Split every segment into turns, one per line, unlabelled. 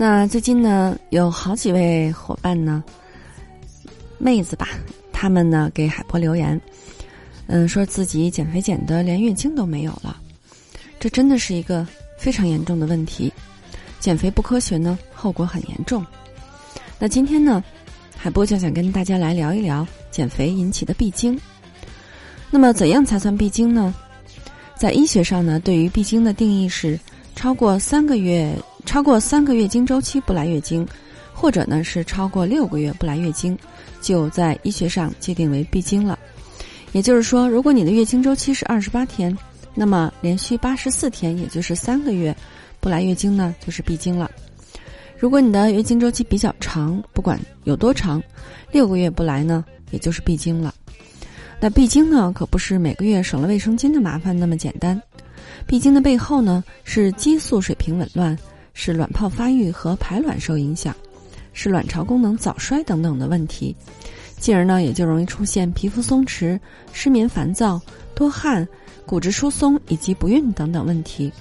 那最近呢，有好几位伙伴呢，妹子吧，他们呢给海波留言。嗯，说自己减肥减的连月经都没有了，这真的是一个非常严重的问题。减肥不科学呢，后果很严重。那今天呢，海波就想跟大家来聊一聊减肥引起的闭经。那么，怎样才算闭经呢？在医学上呢，对于闭经的定义是超过三个月，超过三个月经周期不来月经，或者呢是超过六个月不来月经，就在医学上界定为闭经了。也就是说，如果你的月经周期是二十八天，那么连续八十四天，也就是三个月不来月经呢，就是闭经了。如果你的月经周期比较长，不管有多长，六个月不来呢，也就是闭经了。那闭经呢，可不是每个月省了卫生巾的麻烦那么简单。闭经的背后呢，是激素水平紊乱，是卵泡发育和排卵受影响，是卵巢功能早衰等等的问题。进而呢，也就容易出现皮肤松弛、失眠、烦躁、多汗、骨质疏松以及不孕等等问题。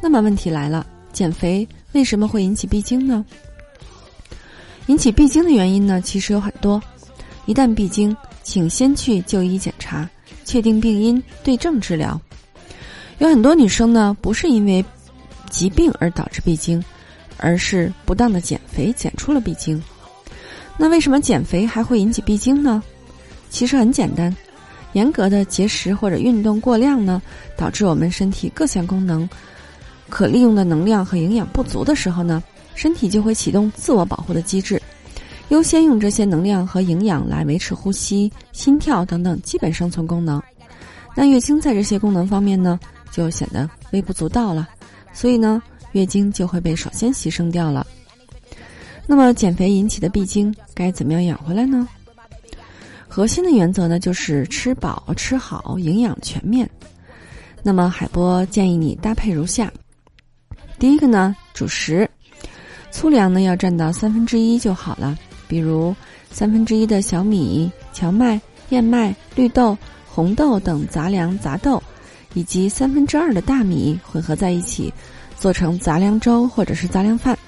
那么问题来了，减肥为什么会引起闭经呢？引起闭经的原因呢，其实有很多。一旦闭经，请先去就医检查，确定病因，对症治疗。有很多女生呢，不是因为疾病而导致闭经，而是不当的减肥减出了闭经。那为什么减肥还会引起闭经呢？其实很简单，严格的节食或者运动过量呢，导致我们身体各项功能可利用的能量和营养不足的时候呢，身体就会启动自我保护的机制，优先用这些能量和营养来维持呼吸、心跳等等基本生存功能。那月经在这些功能方面呢，就显得微不足道了，所以呢，月经就会被首先牺牲掉了。那么减肥引起的闭经该怎么样养回来呢？核心的原则呢就是吃饱吃好，营养全面。那么海波建议你搭配如下：第一个呢，主食，粗粮呢要占到三分之一就好了，比如三分之一的小米、荞麦、燕麦、绿豆、红豆等杂粮杂豆，以及三分之二的大米混合在一起，做成杂粮粥或者是杂粮饭。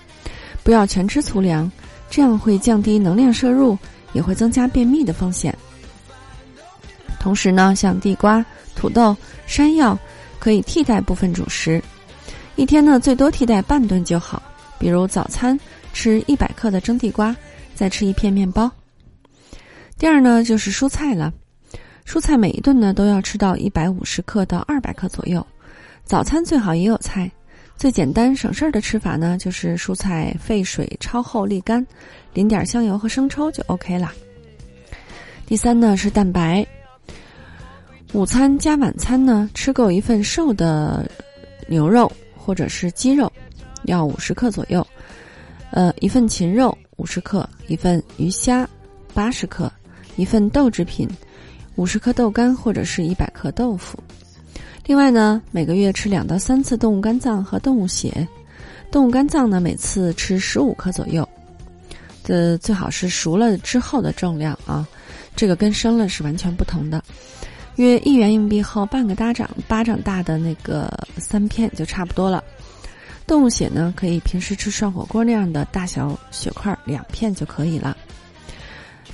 不要全吃粗粮，这样会降低能量摄入，也会增加便秘的风险。同时呢，像地瓜、土豆、山药可以替代部分主食，一天呢最多替代半顿就好。比如早餐吃一百克的蒸地瓜，再吃一片面包。第二呢就是蔬菜了，蔬菜每一顿呢都要吃到一百五十克到二百克左右，早餐最好也有菜。最简单省事儿的吃法呢，就是蔬菜沸水焯后沥干，淋点香油和生抽就 OK 了。第三呢是蛋白，午餐加晚餐呢吃够一份瘦的牛肉或者是鸡肉，要五十克左右，呃一份禽肉五十克，一份鱼虾八十克，一份豆制品五十克豆干或者是一百克豆腐。另外呢，每个月吃两到三次动物肝脏和动物血。动物肝脏呢，每次吃十五克左右，这最好是熟了之后的重量啊，这个跟生了是完全不同的。约一元硬币厚半个巴掌巴掌大的那个三片就差不多了。动物血呢，可以平时吃涮火锅那样的大小血块两片就可以了。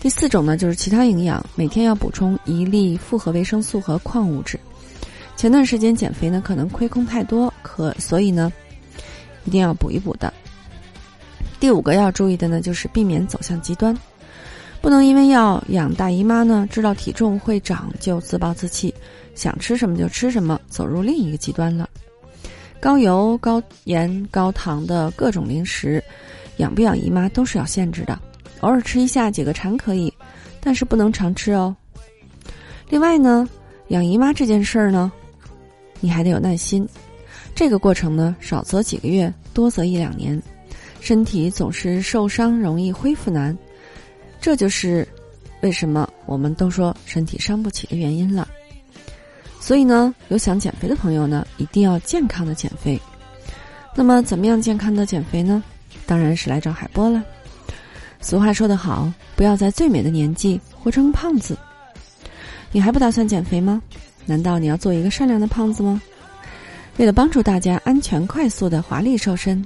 第四种呢，就是其他营养，每天要补充一粒复合维生素和矿物质。前段时间减肥呢，可能亏空太多，可所以呢，一定要补一补的。第五个要注意的呢，就是避免走向极端，不能因为要养大姨妈呢，知道体重会长就自暴自弃，想吃什么就吃什么，走入另一个极端了。高油、高盐、高糖的各种零食，养不养姨妈都是要限制的，偶尔吃一下解个馋可以，但是不能常吃哦。另外呢，养姨妈这件事儿呢。你还得有耐心，这个过程呢，少则几个月，多则一两年。身体总是受伤容易，恢复难。这就是为什么我们都说身体伤不起的原因了。所以呢，有想减肥的朋友呢，一定要健康的减肥。那么，怎么样健康的减肥呢？当然是来找海波了。俗话说得好，不要在最美的年纪活成胖子。你还不打算减肥吗？难道你要做一个善良的胖子吗？为了帮助大家安全、快速的华丽瘦身，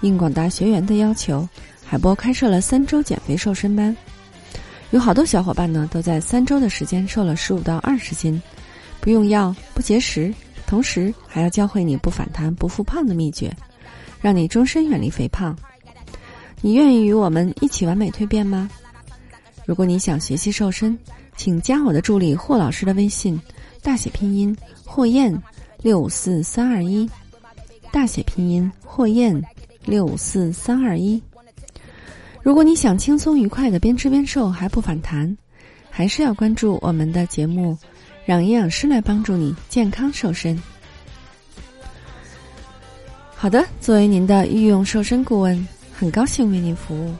应广大学员的要求，海波开设了三周减肥瘦身班。有好多小伙伴呢，都在三周的时间瘦了十五到二十斤。不用药，不节食，同时还要教会你不反弹、不复胖的秘诀，让你终身远离肥胖。你愿意与我们一起完美蜕变吗？如果你想学习瘦身，请加我的助理霍老师的微信，大写拼音霍燕六五四三二一，大写拼音霍燕六五四三二一。如果你想轻松愉快的边吃边瘦还不反弹，还是要关注我们的节目。让营养师来帮助你健康瘦身。好的，作为您的御用瘦身顾问，很高兴为您服务。